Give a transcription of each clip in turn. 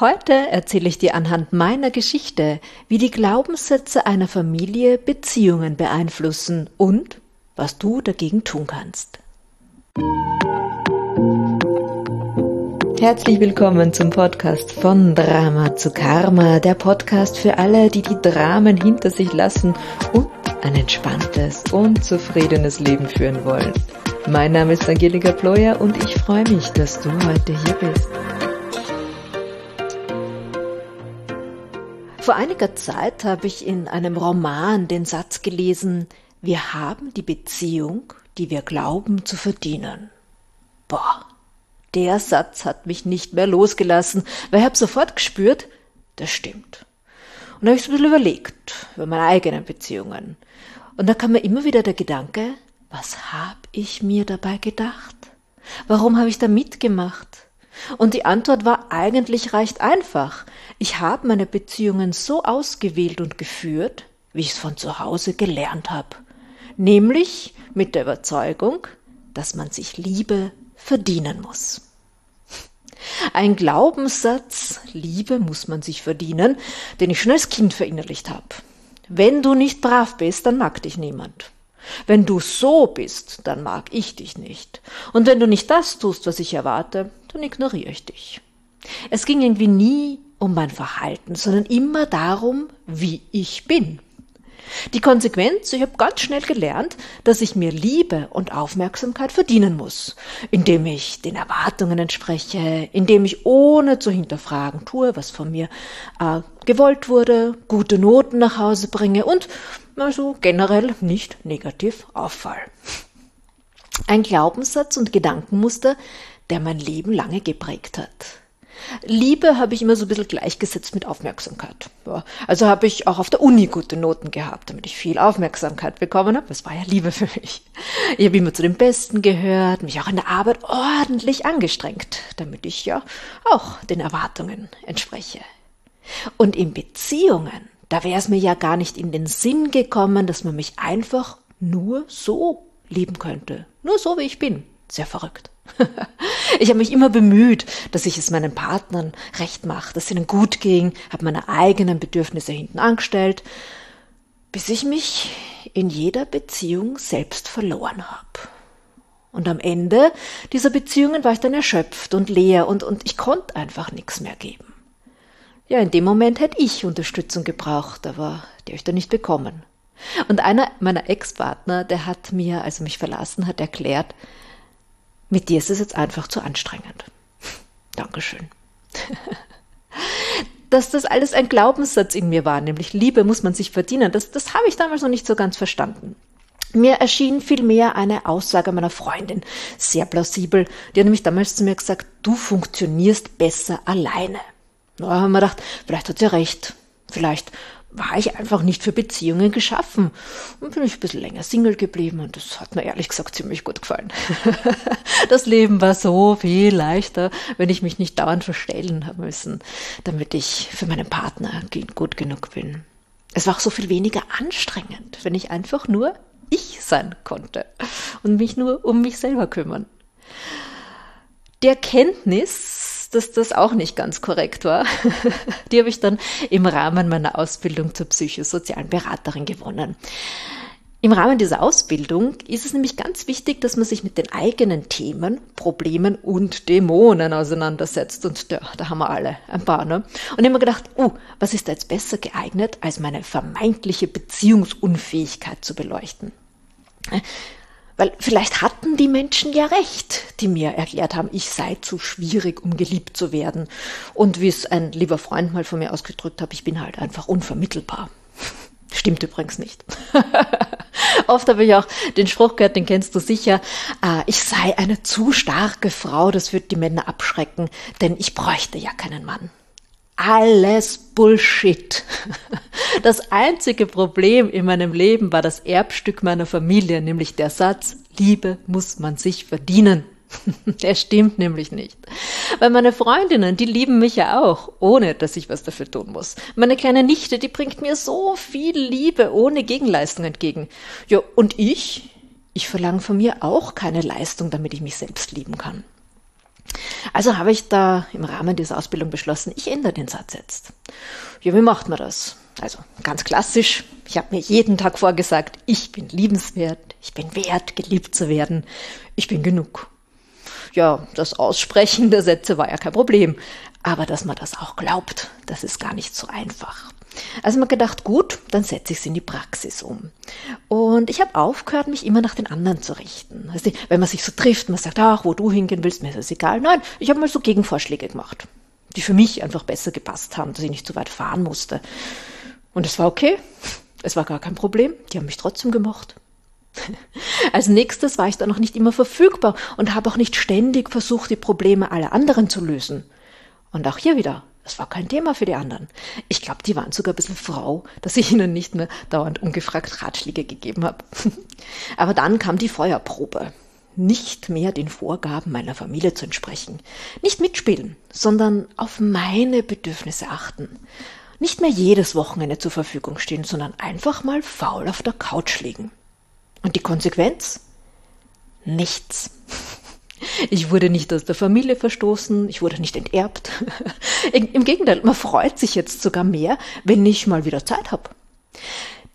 Heute erzähle ich dir anhand meiner Geschichte, wie die Glaubenssätze einer Familie Beziehungen beeinflussen und was du dagegen tun kannst. Herzlich willkommen zum Podcast von Drama zu Karma, der Podcast für alle, die die Dramen hinter sich lassen und ein entspanntes und zufriedenes Leben führen wollen. Mein Name ist Angelika Ployer und ich freue mich, dass du heute hier bist. Vor einiger Zeit habe ich in einem Roman den Satz gelesen, wir haben die Beziehung, die wir glauben zu verdienen. Boah, der Satz hat mich nicht mehr losgelassen, weil ich habe sofort gespürt, das stimmt. Und da habe ich so ein bisschen überlegt über meine eigenen Beziehungen. Und da kam mir immer wieder der Gedanke, was habe ich mir dabei gedacht? Warum habe ich da mitgemacht? Und die Antwort war eigentlich recht einfach. Ich habe meine Beziehungen so ausgewählt und geführt, wie ich es von zu Hause gelernt habe. Nämlich mit der Überzeugung, dass man sich Liebe verdienen muss. Ein Glaubenssatz, Liebe muss man sich verdienen, den ich schon als Kind verinnerlicht habe. Wenn du nicht brav bist, dann mag dich niemand. Wenn du so bist, dann mag ich dich nicht. Und wenn du nicht das tust, was ich erwarte, dann ignoriere ich dich. Es ging irgendwie nie um mein Verhalten, sondern immer darum, wie ich bin. Die Konsequenz, ich habe ganz schnell gelernt, dass ich mir Liebe und Aufmerksamkeit verdienen muss, indem ich den Erwartungen entspreche, indem ich ohne zu hinterfragen tue, was von mir äh, gewollt wurde, gute Noten nach Hause bringe und also generell nicht negativ auffall. Ein Glaubenssatz und Gedankenmuster, der mein Leben lange geprägt hat. Liebe habe ich immer so ein bisschen gleichgesetzt mit Aufmerksamkeit. Also habe ich auch auf der Uni gute Noten gehabt, damit ich viel Aufmerksamkeit bekommen habe. Das war ja Liebe für mich. Ich habe immer zu den Besten gehört, mich auch in der Arbeit ordentlich angestrengt, damit ich ja auch den Erwartungen entspreche. Und in Beziehungen, da wäre es mir ja gar nicht in den Sinn gekommen, dass man mich einfach nur so lieben könnte. Nur so, wie ich bin. Sehr verrückt. ich habe mich immer bemüht, dass ich es meinen Partnern recht mache, dass es ihnen gut ging, habe meine eigenen Bedürfnisse hinten angestellt, bis ich mich in jeder Beziehung selbst verloren habe. Und am Ende dieser Beziehungen war ich dann erschöpft und leer und, und ich konnte einfach nichts mehr geben. Ja, in dem Moment hätte ich Unterstützung gebraucht, aber die habe ich dann nicht bekommen. Und einer meiner Ex-Partner, der hat mir, als er mich verlassen hat, erklärt, mit dir ist es jetzt einfach zu anstrengend. Dankeschön. Dass das alles ein Glaubenssatz in mir war, nämlich Liebe muss man sich verdienen, das, das habe ich damals noch nicht so ganz verstanden. Mir erschien vielmehr eine Aussage meiner Freundin sehr plausibel. Die hat nämlich damals zu mir gesagt, du funktionierst besser alleine. Da haben wir gedacht, vielleicht hat sie recht. Vielleicht war ich einfach nicht für Beziehungen geschaffen. Und bin ich ein bisschen länger Single geblieben und das hat mir ehrlich gesagt ziemlich gut gefallen. das Leben war so viel leichter, wenn ich mich nicht dauernd verstellen habe müssen, damit ich für meinen Partner gut genug bin. Es war auch so viel weniger anstrengend, wenn ich einfach nur ich sein konnte und mich nur um mich selber kümmern. Die Erkenntnis, dass das auch nicht ganz korrekt war. Die habe ich dann im Rahmen meiner Ausbildung zur psychosozialen Beraterin gewonnen. Im Rahmen dieser Ausbildung ist es nämlich ganz wichtig, dass man sich mit den eigenen Themen, Problemen und Dämonen auseinandersetzt. Und ja, da haben wir alle ein paar. Ne? Und mir gedacht, oh, was ist da jetzt besser geeignet, als meine vermeintliche Beziehungsunfähigkeit zu beleuchten? Weil vielleicht hatten die Menschen ja recht, die mir erklärt haben, ich sei zu schwierig, um geliebt zu werden. Und wie es ein lieber Freund mal von mir ausgedrückt hat, ich bin halt einfach unvermittelbar. Stimmt übrigens nicht. Oft habe ich auch den Spruch gehört, den kennst du sicher, äh, ich sei eine zu starke Frau, das würde die Männer abschrecken, denn ich bräuchte ja keinen Mann alles Bullshit. Das einzige Problem in meinem Leben war das Erbstück meiner Familie, nämlich der Satz, Liebe muss man sich verdienen. Der stimmt nämlich nicht. Weil meine Freundinnen, die lieben mich ja auch, ohne dass ich was dafür tun muss. Meine kleine Nichte, die bringt mir so viel Liebe ohne Gegenleistung entgegen. Ja, und ich? Ich verlange von mir auch keine Leistung, damit ich mich selbst lieben kann. Also habe ich da im Rahmen dieser Ausbildung beschlossen, ich ändere den Satz jetzt. Ja, wie macht man das? Also ganz klassisch, ich habe mir jeden Tag vorgesagt, ich bin liebenswert, ich bin wert, geliebt zu werden, ich bin genug. Ja, das Aussprechen der Sätze war ja kein Problem, aber dass man das auch glaubt, das ist gar nicht so einfach. Also man gedacht, gut, dann setze ich es in die Praxis um. Und ich habe aufgehört, mich immer nach den anderen zu richten. Also wenn man sich so trifft, man sagt, ach, wo du hingehen willst, mir ist das egal. Nein, ich habe mal so Gegenvorschläge gemacht, die für mich einfach besser gepasst haben, dass ich nicht zu weit fahren musste. Und es war okay. Es war gar kein Problem. Die haben mich trotzdem gemocht. Als nächstes war ich dann noch nicht immer verfügbar und habe auch nicht ständig versucht, die Probleme aller anderen zu lösen. Und auch hier wieder, das war kein Thema für die anderen. Ich glaube, die waren sogar ein bisschen froh, dass ich ihnen nicht mehr dauernd ungefragt Ratschläge gegeben habe. Aber dann kam die Feuerprobe. Nicht mehr den Vorgaben meiner Familie zu entsprechen. Nicht mitspielen, sondern auf meine Bedürfnisse achten. Nicht mehr jedes Wochenende zur Verfügung stehen, sondern einfach mal faul auf der Couch liegen. Und die Konsequenz? Nichts. Ich wurde nicht aus der Familie verstoßen, ich wurde nicht enterbt. Im Gegenteil, man freut sich jetzt sogar mehr, wenn ich mal wieder Zeit habe.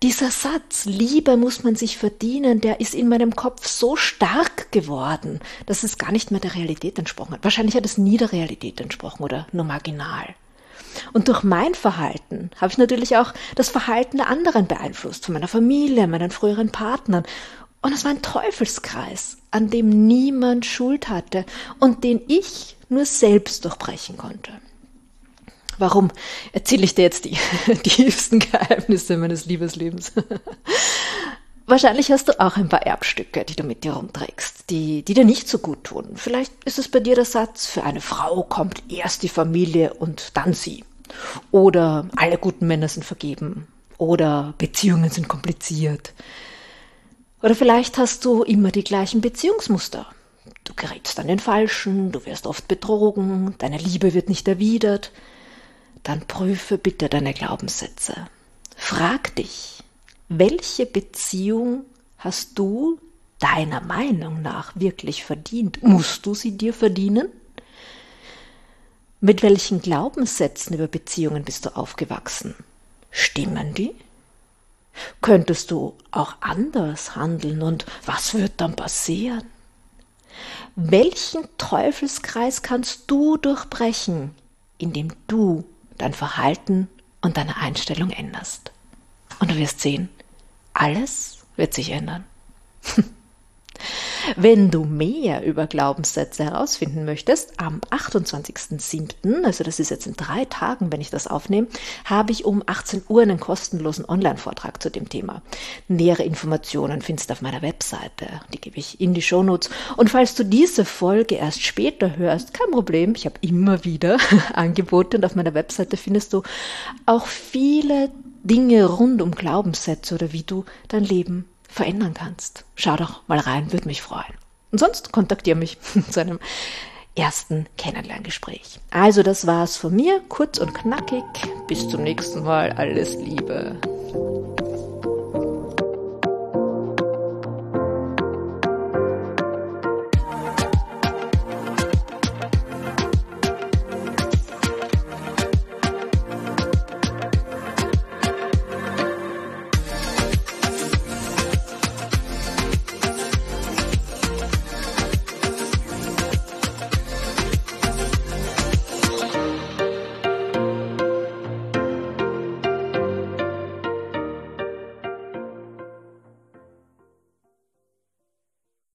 Dieser Satz, Liebe muss man sich verdienen, der ist in meinem Kopf so stark geworden, dass es gar nicht mehr der Realität entsprochen hat. Wahrscheinlich hat es nie der Realität entsprochen oder nur marginal. Und durch mein Verhalten habe ich natürlich auch das Verhalten der anderen beeinflusst, von meiner Familie, meinen früheren Partnern. Und es war ein Teufelskreis, an dem niemand Schuld hatte und den ich nur selbst durchbrechen konnte. Warum erzähle ich dir jetzt die tiefsten Geheimnisse meines Liebeslebens? Wahrscheinlich hast du auch ein paar Erbstücke, die du mit dir rumträgst, die, die dir nicht so gut tun. Vielleicht ist es bei dir der Satz, für eine Frau kommt erst die Familie und dann sie. Oder alle guten Männer sind vergeben. Oder Beziehungen sind kompliziert. Oder vielleicht hast du immer die gleichen Beziehungsmuster. Du gerätst an den Falschen, du wirst oft betrogen, deine Liebe wird nicht erwidert. Dann prüfe bitte deine Glaubenssätze. Frag dich, welche Beziehung hast du deiner Meinung nach wirklich verdient? Musst du sie dir verdienen? Mit welchen Glaubenssätzen über Beziehungen bist du aufgewachsen? Stimmen die? Könntest du auch anders handeln und was wird dann passieren? Welchen Teufelskreis kannst du durchbrechen, indem du dein Verhalten und deine Einstellung änderst? Und du wirst sehen, alles wird sich ändern. Wenn du mehr über Glaubenssätze herausfinden möchtest, am 28.07., also das ist jetzt in drei Tagen, wenn ich das aufnehme, habe ich um 18 Uhr einen kostenlosen Online-Vortrag zu dem Thema. Nähere Informationen findest du auf meiner Webseite, die gebe ich in die Shownotes. Und falls du diese Folge erst später hörst, kein Problem, ich habe immer wieder Angebote und auf meiner Webseite findest du auch viele Dinge rund um Glaubenssätze oder wie du dein Leben verändern kannst. Schau doch mal rein, würde mich freuen. Und sonst kontaktiere mich zu einem ersten Kennenlerngespräch. Also das war's von mir, kurz und knackig. Bis zum nächsten Mal. Alles Liebe.